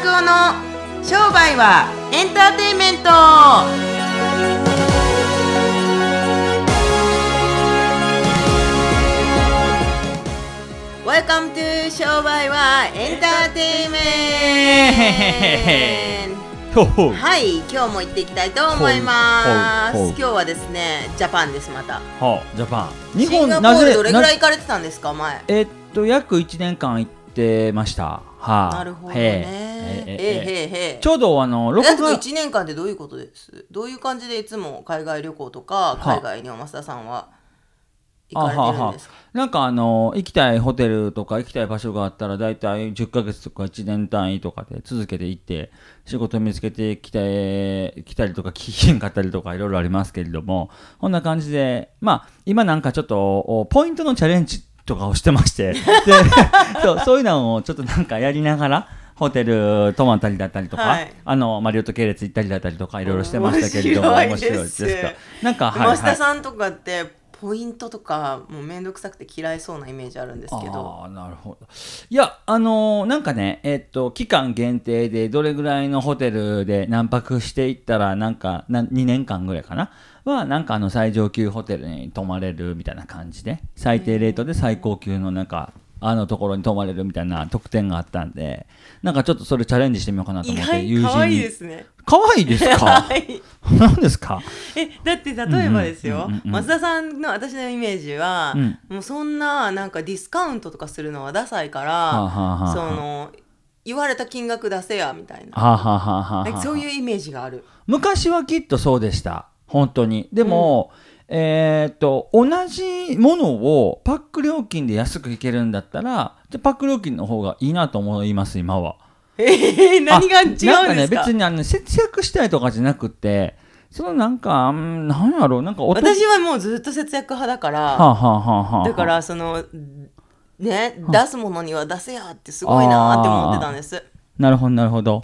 拓夫の商売はエンターテインメント。ワ e 商売はエンターテインメント。はい今日も行っていきたいと思います。今日はですねジャパンですまた。はあジャパン。日シンガ本なぜポールどれぐらいな行かれてたんですか前？えっと約1年間行ってました。はあ。なるほどね。ちょうどあの6約月1年間ってどういうことです？どういう感じでいつも海外旅行とかは海外にお増田さんは行かれてるんですか？なんかあの行きたいホテルとか行きたい場所があったら大体10ヶ月とか1年単位とかで続けて行って仕事見つけてきて来たりとか聞きんかったりとかいろいろありますけれどもこんな感じでまあ今なんかちょっとおポイントのチャレンジとかをしてまして。でそうそういうのをちょっとなんかやりながらホテル泊まったりだったりとか、はい。あのマリオット系列行ったりだったりとかいろいろしてましたけれども面白いです。か？なんかはい、はい、増田さんとかってポイントとかもうめんどくさくて嫌いそうなイメージあるんですけど。ああなるほど。いやあのーなんかねえっと期間限定でどれぐらいのホテルで何泊していったらなんかな2年間ぐらいかな？はなんかあの最上級ホテルに泊まれるみたいな感じで最低レートで最高級のなんかあのところに泊まれるみたいな特典があったんでなんかちょっとそれチャレンジしてみようかなと意思って友外可愛い人にですね。可愛いですか？はい。何ですか？えだって例えばですよ、うんうんうんうん増田さんの私のイメージは、うん。もうそんななんかディスカウントとかするのはダサいから、はあはあはあその言われた金額出せやみたいな。はあ。そういうイメージがある。昔はきっとそうでした本当に。でも、えーっと同じものをパック料金で安くいけるんだったらじゃあパック料金の方がいいなと思います今は。えー、何が違うんですか？あなんかね別にあの節約したいとかじゃなくてそのなんかうんなんやろうなんか私はもうずっと節約派だから、はあ、はあはあはあ、だからそのね出すものには出せやってすごいなって思ってたんです。なるほどなるほど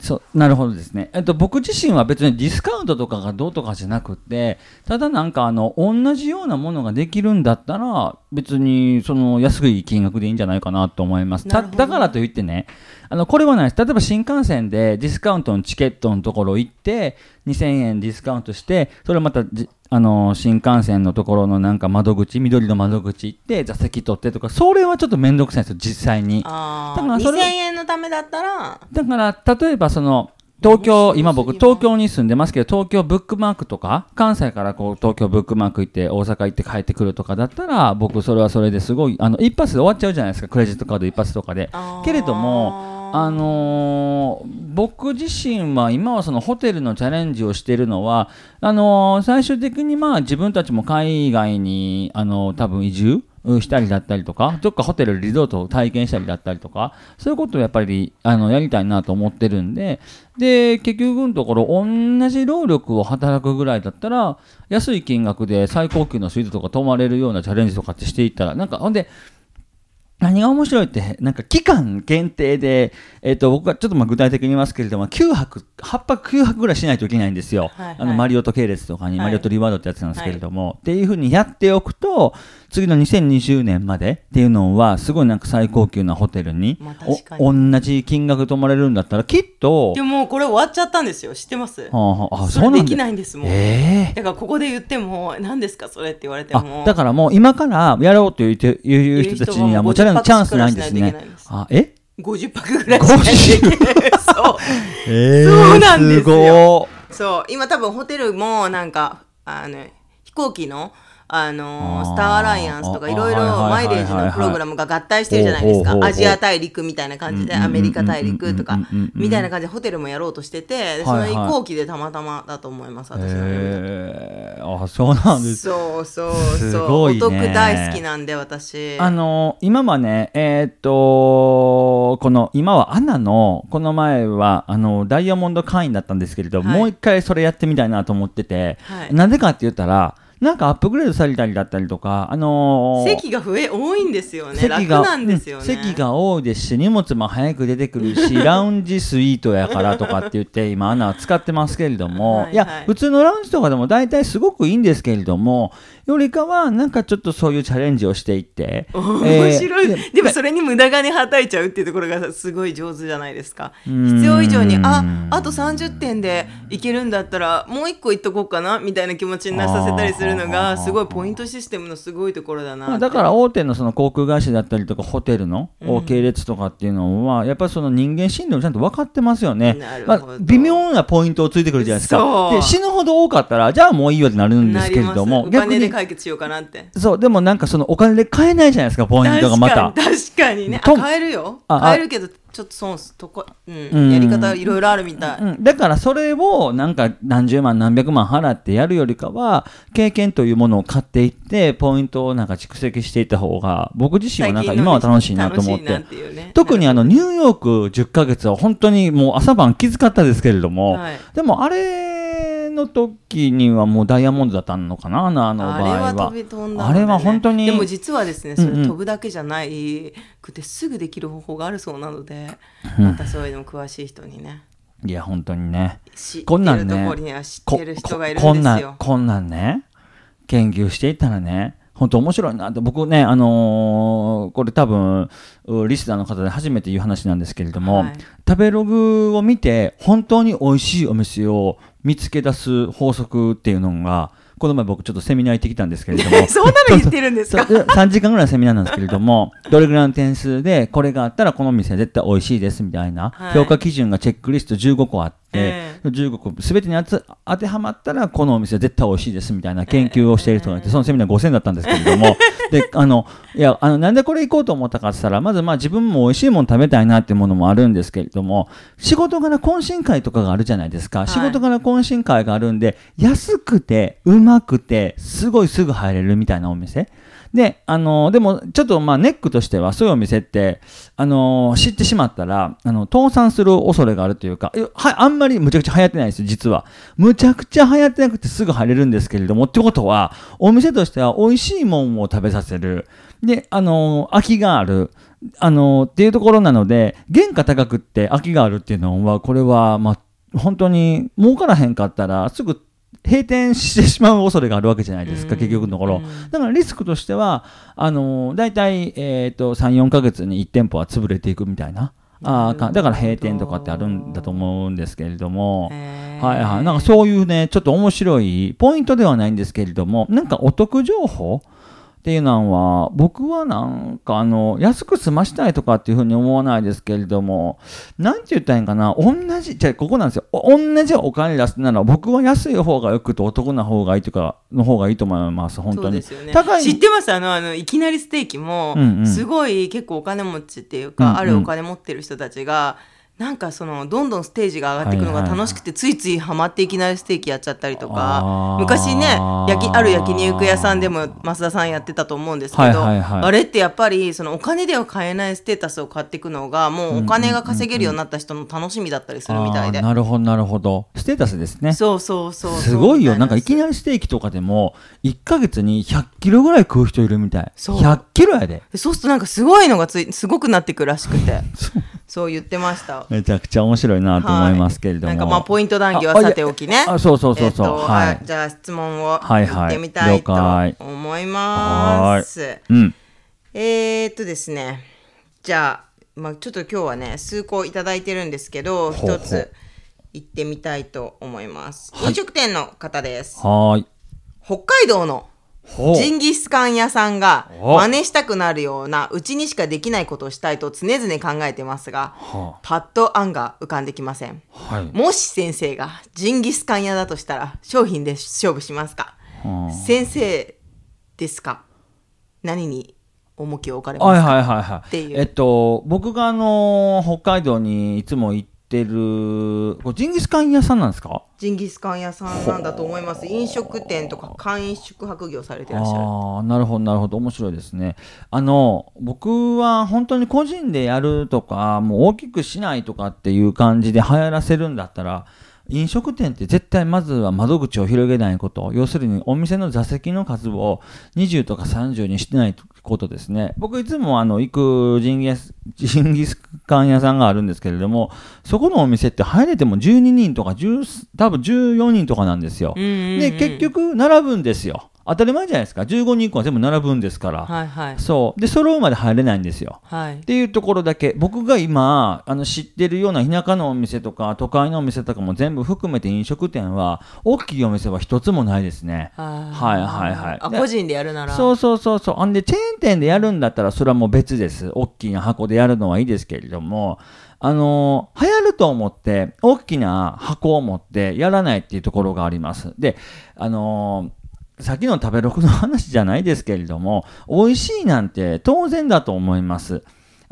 そうなるほどですね、えっと、僕自身は別にディスカウントとかがどうとかじゃなくてただなんかあの同じようなものができるんだったら別にその安い金額でいいんじゃないかなと思います。だからといってねあのこれはないです。例えば新幹線でディスカウントのチケットのところ行って2000円ディスカウントしてそれまたじあの新幹線のところのなんか窓口緑の窓口行って座席取ってとかそれはちょっと面倒くさいんですよ実際に。ああだからそれ2000円のためだったらだから例えばその東京今僕東京に住んでますけど東京ブックマークとか関西からこう東京ブックマーク行って大阪行って帰ってくるとかだったら僕それはそれですごいあの一発で終わっちゃうじゃないですかクレジットカード一発とかで。けれどもあのー僕自身は今はそのホテルのチャレンジをしているのはあのー最終的にまあ自分たちも海外にあのー多分移住したりだったりとかどっかホテルリゾートを体験したりだったりとかそういうことをやっぱりあのやりたいなと思ってるんでで結局のところ同じ労力を働くぐらいだったら安い金額で最高級のスイートとか泊まれるようなチャレンジとかってしていったらなんかほんで何が面白いって、なんか期間限定で、えっ、と、僕はちょっとまあ具体的に言いますけれども、9泊、8泊9泊ぐらいしないといけないんですよ。はいはい。あの、マリオット系列とかに、はい。マリオットリワードってやつなんですけれども、っていうふうにやっておくと、次の2020年までっていうのは、すごいなんか最高級なホテルに、まあ同じ金額泊まれるんだったら、きっと、でもこれ終わっちゃったんですよ。知ってます？はあはああ、それできなんだ。ないんですもん、ええ。だからここで言っても何ですかそれって言われてあもだからもう今からやろうと言って言う人たちにはもうチャレンジチャンスないんです50ね。あ、え？50泊ぐらいしないといけない。そう。えそうなんですよ。そう今多分ホテルもなんかあの飛行機のあのスターアライアンスとかいろいろマイレージのプログラムが合体してるじゃないですか。アジア大陸みたいな感じでアメリカ大陸とかみたいな感じでホテルもやろうとしててでその移行機でたまたまだと思います私のあそうなんですそうそうすそうごいねお得大好きなんで私あの今はねえーっとこの今はアナのこの前はあのダイヤモンド会員だったんですけれど、はい。もう一回それやってみたいなと思ってて、はい。なぜかって言ったらなんかアップグレードされたりだったりとかあのー席が増え多いんですよね。席が楽なんですよね。うん席が多いですし荷物も早く出てくるし ラウンジスイートやからとかって言って今アナは使ってますけれども はいはい。いや普通のラウンジとかでも大体すごくいいんですけれどもよりかはなんかちょっとそういうチャレンジをしていって面白い、えーでもそれに無駄金はたいちゃうっていうところがすごい上手じゃないですか。ん。必要以上にああと30点でいけるんだったらもう一個いっとこうかなみたいな気持ちになさせたりするのがすごいポイントシステムのすごいところだなだから大手のその航空会社だったりとかホテルの系列とかっていうのは、やっぱりその人間心理をちゃんと分かってますよね。まあ、微妙なポイントをついてくるじゃないですか。で死ぬほど多かったらじゃあもういいよってなるんですけれどもなります。お金でに解決しようかなって。そうでもなんかそのお金で買えないじゃないですかポイントがまた。確かに確かにね。買えるよ。買えるけどちょっと損すとこ、うんうん。やり方いろいろあるみたい、うん、だからそれをなんか何十万何百万払ってやるよりかは経験というものを買っていってポイントをなんか蓄積していった方が僕自身はなんか今は楽しいなと思って。ね。特にあのニューヨーク10ヶ月は本当にもう朝晩きつかったですけれども、はい。でもあれの時にはもうダイヤモンドだったのかなあのあの場合あれはは。飛び飛んだのあれは本当にでも実はですねそれうんうん。飛ぶだけじゃないくてすぐできる方法があるそうなので、またそういうの詳しい人にね。いや本当にね。こんなん知っこてる人がいるんなんんですよ。こんなんね研究していったらね本当面白いなって僕ねあのーこれ多分うリスナーの方で初めて言う話なんですけれども、はい。食べログを見て本当に美味しいお店を見つけ出す法則っていうのがこの前僕ちょっとセミナー行ってきたんですけれども。そんなの言ってるんですか？そう3時間ぐらいのセミナーなんですけれども どれぐらいの点数でこれがあったらこの店は絶対美味しいですみたいな、はい。評価基準がチェックリスト15個あって、え15個全てに当て当てはまったらこのお店は絶対美味しいですみたいな研究をしている人がいて、そのセミナー5000だったんですけれども。であのいやあのなんでこれ行こうと思ったかって言ったらまずまあ自分も美味しいもの食べたいなっていうものもあるんですけれども仕事柄懇親会とかがあるじゃないですか、い。仕事柄懇親会があるんで安くてうまくてすごいすぐ入れるみたいなお店。で、あのでも、ちょっとまあネックとしては、そういうお店って、あの知ってしまったら、あの倒産する恐れがあるというか、えはあんまりむちゃくちゃ流行ってないですよ、実は。むちゃくちゃ流行ってなくてすぐ入れるんですけれども、ってことは、お店としては美味しいもんを食べさせる。で、あの空きがある。あのっていうところなので、原価高くって空きがあるっていうのは、これは、まあ、本当に儲からへんかったら、すぐ閉店してしまう恐れがあるわけじゃないですか、うん結局のところ。うんだからリスクとしては、あの大体、えー、と3、4ヶ月に1店舗は潰れていくみたいな。あーかだから閉店とかってあるんだと思うんですけれども、はいはい、なんかそういうね、ちょっと面白い、ポイントではないんですけれども、なんかお得情報っていうのは、僕はなんかあの、安く済ましたいとかっていうふうに思わないですけれども、なんて言ったらいいんかな、同じ、じゃあここなんですよ、お同じお金出すなら、僕は安い方がよくてお得な方がいいとか、の方がいいと思います、本当に。ね、高い知ってます。あのあのいきなりステーキも、うんうん。すごい結構お金持ちっていうか、うんうん。あるお金持ってる人たちがなんかそのどんどんステージが上がっていくのが楽しくて、ついついハマっていきなりステーキやっちゃったりとあかー昔ね焼きある焼肉屋さんでも増田さんやってたと思うんですけど、あれってやっぱりそのお金では買えないステータスを買っていくのがもうお金が稼げるようになった人の楽しみだったりするみたいで、なるほど、なるほど。ステータスですね。そうそうそうすごいよ。なんかいきりなりステーキとかでも、1ヶ月に100キロぐらい食う人いるみたい。そう100キロやで。でそうするとなんかすごいのがついすごくなってくるらしくて そう言ってました。めちゃくちゃ面白いなと思いますけれども。はいなんかまあポイント談義はあさておきね。あ、そうそうそうそう。えっとはい。じゃあ質問をはいはい言ってみたいと思います。うん。えー、っとですね、じゃあ、まあ、ちょっと今日はね、数個いただいてるんですけど、一つ言ってみたいと思います。はい飲食店の方です。はーい。北海道のジンギスカン屋さんがお真似したくなるようなうちにしかできないことをしたいと常々考えてますが、はパッと案が浮かんできません。あはい。もし先生がジンギスカン屋だとしたら商品で勝負しますか？はあ。先生ですか？何に重きを置かれますか、はいはいはいはい。っていう。えっと、僕があのー北海道にいつも行ってる、これジンギスカン屋さんなんですか？ジンギスカン屋さんなんだと思います。飲食店とか簡易宿泊業されてらっしゃる。ああなるほどなるほど。面白いですね。あの僕は本当に個人でやるとかもう大きくしないとかっていう感じで流行らせるんだったら飲食店って絶対まずは窓口を広げないこと。要するにお店の座席の数を20とか30にしてないことですね。僕いつもあの行くジンギスジンギスカン屋さんがあるんですけれどもそこのお店って入れても12人とか10多分14人とかなんですよ。で結局並ぶんですよ当たり前じゃないですか。15人以降は全部並ぶんですから、はいはい。そう。で揃うまで入れないんですよ。はい。っていうところだけ。僕が今あの知ってるような田舎のお店とか都会のお店とかも全部含めて飲食店は大きいお店は一つもないですね。はいはいはい。であ個人でやるなら。そうそうそうそう。ほんでチェーン店でやるんだったらそれはもう別です。大きな箱でやるのはいいですけれども。あのー流行ると思って大きな箱を持ってやらないっていうところがあります。であのー先の食べログの話じゃないですけれども美味しいなんて当然だと思います。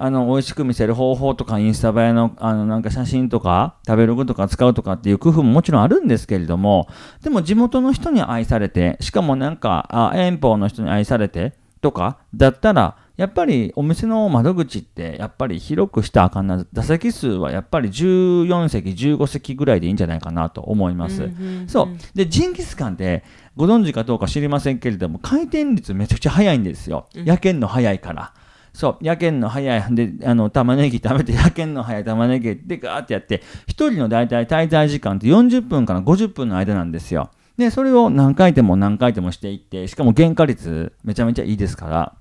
あの美味しく見せる方法とかインスタ映えのあのなんか写真とか食べログとか使うとかっていう工夫ももちろんあるんですけれどもでも地元の人に愛されてしかもなんかあ遠方の人に愛されてとかだったらやっぱりお店の窓口ってやっぱり広くしたらあかんな座席数はやっぱり14席15席ぐらいでいいんじゃないかなと思います。そうでジンギスカンってご存知かどうか知りませんけれども回転率めちゃくちゃ早いんですよ。焼けんの早いから。そう、焼けんの早い。で、あの、玉ねぎ食べて、焼けんの早い玉ねぎでガーってやって、一人の大体滞在時間って40分から50分の間なんですよ。で、それを何回でも何回でもしていって、しかも原価率めちゃめちゃいいですから。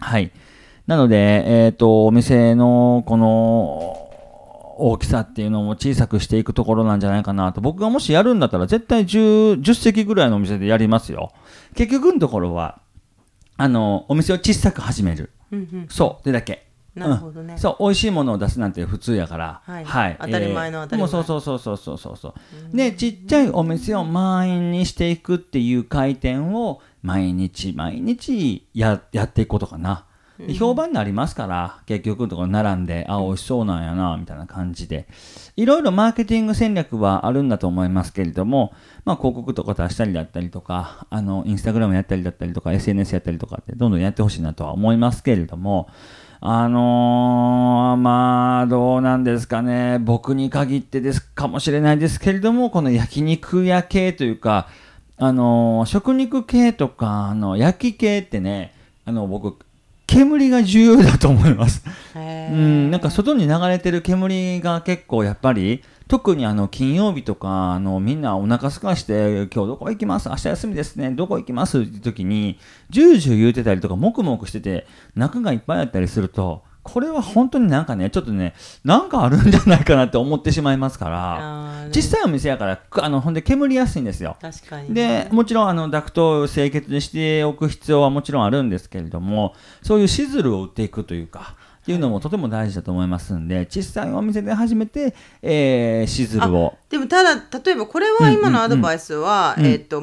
はい。なので、えっ、と、お店のこの大きさっていうのも小さくしていくところなんじゃないかなと。僕がもしやるんだったら絶対 10, 10席ぐらいのお店でやりますよ。結局のところは、あの、お店を小さく始める。うんうんそう、でだけ。なるほどねうんそう、美味しいものを出すなんて普通やから。はい当たり前の当たり前もうそうそうそうそうそうそうそう。で、ちっちゃいお店を満員にしていくっていう回転を毎日毎日ややっていくことかな。で評判になりますから、結局のところ並んで、あ、美味しそうなんやな、みたいな感じで。いろいろマーケティング戦略はあるんだと思いますけれども、まあ広告とか出したりだったりとか、あの、インスタグラムやったりだったりとか、SNS やったりとかってどんどんやってほしいなとは思いますけれども、あのーまあ、どうなんですかね。僕に限ってですかもしれないですけれども、この焼肉屋系というか、あのー食肉系とか、あの、焼き系ってね、あの、僕、煙が重要だと思います。うん、なんか外に流れてる煙が結構やっぱり、特にあの金曜日とか、あのみんなお腹すかして、今日どこ行きます？明日休みですね。どこ行きます？って時に、ジュージュー言うてたりとか、もくもくしてて、中がいっぱいあったりすると、これは本当になんかね、ちょっとね、なんかあるんじゃないかなって思ってしまいますから、あー小さいお店やから、くあのほんで煙やすいんですよ。確かに。でもちろんあのダクトを清潔にしておく必要はもちろんあるんですけれどもそういうシズルを売っていくというかっていうのもとても大事だと思いますんで小さいお店で初めて、えーシズルをでもただ例えばこれは今のアドバイスは、うんうんうん。えっ、と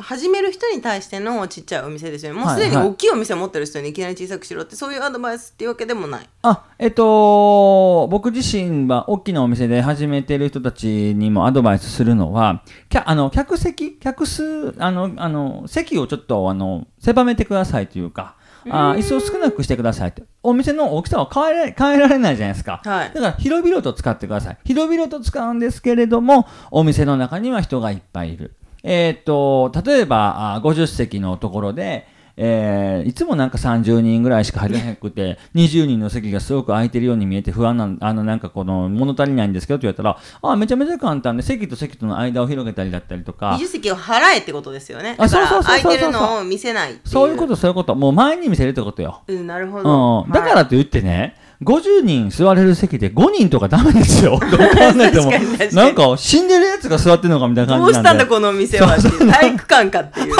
始める人に対してのちっちゃいお店ですよね。もうすでに大きいお店を持ってる人にいきなり小さくしろってそういうアドバイスっていうわけでもない。あえっと僕自身は大きなお店で始めてる人たちにもアドバイスするのはきゃあの客席客数あのあの席をちょっとあの狭めてくださいというかあ椅子を少なくしてくださいってお店の大きさは変えられ変えられないじゃないですか、はい。だから広々と使ってください。広々と使うんですけれどもお店の中には人がいっぱいいるえーっと例えばあ50席のところでえーいつもなんか30人ぐらいしか入れなくて 20人の席がすごく空いてるように見えて不安なあのなんかこの物足りないんですけどって言われたらあめちゃめちゃ簡単で席と席との間を広げたりだったりとか。20席を払えってことですよね。あそうそうそうそうそう。空いてるのを見せないそういうことそういうこと。もう前に見せるってことよ。うんなるほど、うん、だからといってね、50人座れる席で5人とかダメですよ。どう考えても。なんか死んでるやつが座ってるのかみたいなど感じなんで。うしたんだこのお店は。体育館かっていう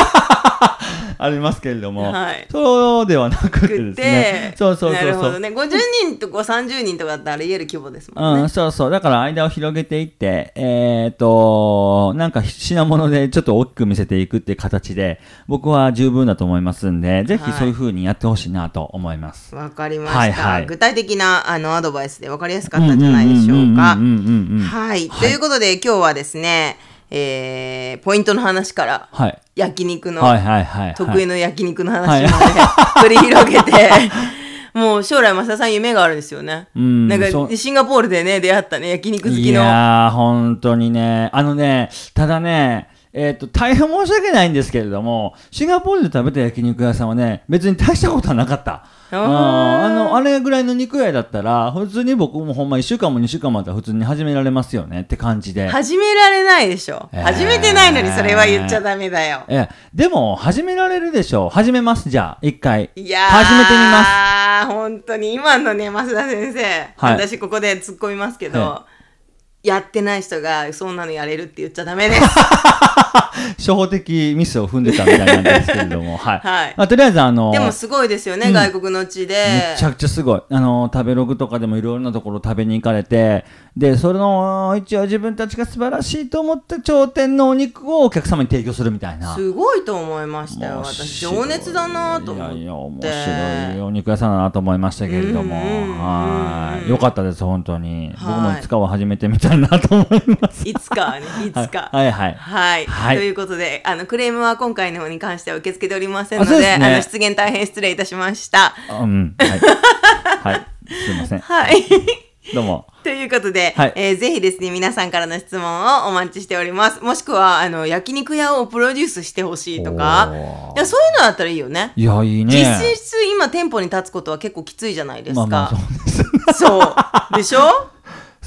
ありますけれども。はいそうではなくてですね。そうそうそうそう。なるほどね50人とか30人とかだったらあり得る規模ですもんね、うん、そうそう。だから間を広げていって、えっ、と、なんか品物でちょっと大きく見せていくっていう形で、僕は十分だと思いますんで、ぜひそういう風にやってほしいなと思います。わかりました、はいはい具体的なあのアドバイスでわかりやすかったんじゃないでしょうかうんうんうんうんうんうんはい、ということで今日はですね、えーポイントの話からはい。焼肉の、はいはいはいはい。得意の焼肉の話まで 繰り広げて、もう将来増田さん夢があるんですよね。うんなんかシンガポールでね出会ったね焼肉好いきの。やー、本当にね、あのね、ただね、えっ、と、大変申し訳ないんですけれども、シンガポールで食べた焼肉屋さんはね、別に大したことはなかった。あーああのあれぐらいの肉屋だったら普通に僕もほんま1週間も2週間もあったら普通に始められますよねって感じで。始められないでしょ、えー。始めてないのにそれは言っちゃダメだよ。ええ、でも始められるでしょ。う始めますじゃあ。一回。いやー始めてみます。本当に今のね増田先生、はい。私ここで突っ込みますけど、はやってない人がそんなのやれるって言っちゃダメです。初歩的ミスを踏んでたみたいなんですけれども はい、はいまあ、とりあえずあのでもすごいですよね、外国の地でめ。ちゃくちゃすごい。あの、食べログとかでもいろいろなところ食べに行かれて、で、その、一応自分たちが素晴らしいと思った頂点のお肉をお客様に提供するみたいな。すごいと思いましたよ。面私、情熱だなと思って。いやいや、面白いお肉屋さんだなと思いましたけれども、はい。よかったです、本当に。僕もはいいつかは始めてみたいなと思います。いつかね、いつか。はいはい。はい、はいということであのクレームは今回の方に関しては受け付けておりませんのであの出現大変失礼いたしました。あうん。はい。はい。すいません。はい どうも。ということで、はい。えーぜひですね皆さんからの質問をお待ちしております。もしくはあの焼肉屋をプロデュースしてほしいとか。いやそういうのだったらいいよね。いや、いいね。実質今店舗に立つことは結構きついじゃないですか、まあまあ、そうです。そう。でしょ？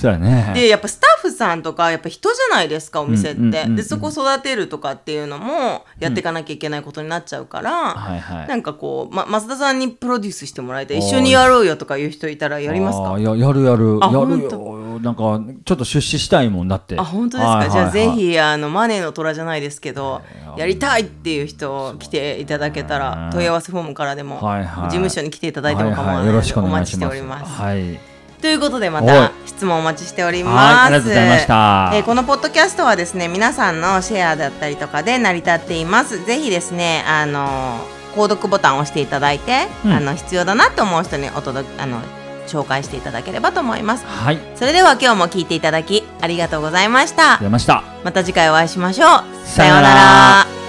そうやね。でやっぱスタッフさんとかやっぱ人じゃないですかお店って、うんうんうん。うんでそこ育てるとかっていうのもやっていかなきゃいけないことになっちゃうから、はいはい。なんかこう、ま、増田さんにプロデュースしてもらいたい。一緒にやろうよとかいう人いたらやりますか？ややるやる。あやる本よなんかちょっと出資したいもんだって。あ本当ですか、はいはいはい。じゃあぜひあのマネーの虎じゃないですけどいやりたいっていう人来ていただけたら問い合わせフォームからでも、はいはい。事務所に来ていただいても構わないのではいはい。よろしくおお待ちして願いします。おります。はい。ということでまた質問お待ちしております。はいありがとうございましたえーこのポッドキャストはですね皆さんのシェアだったりとかで成り立っています。ぜひですねあの購読ボタンを押していただいて、うんあの必要だなと思う人にお届けあの紹介していただければと思います。はいそれでは今日も聞いていただきありがとうございました。出ましたまた次回お会いしましょう。さようなら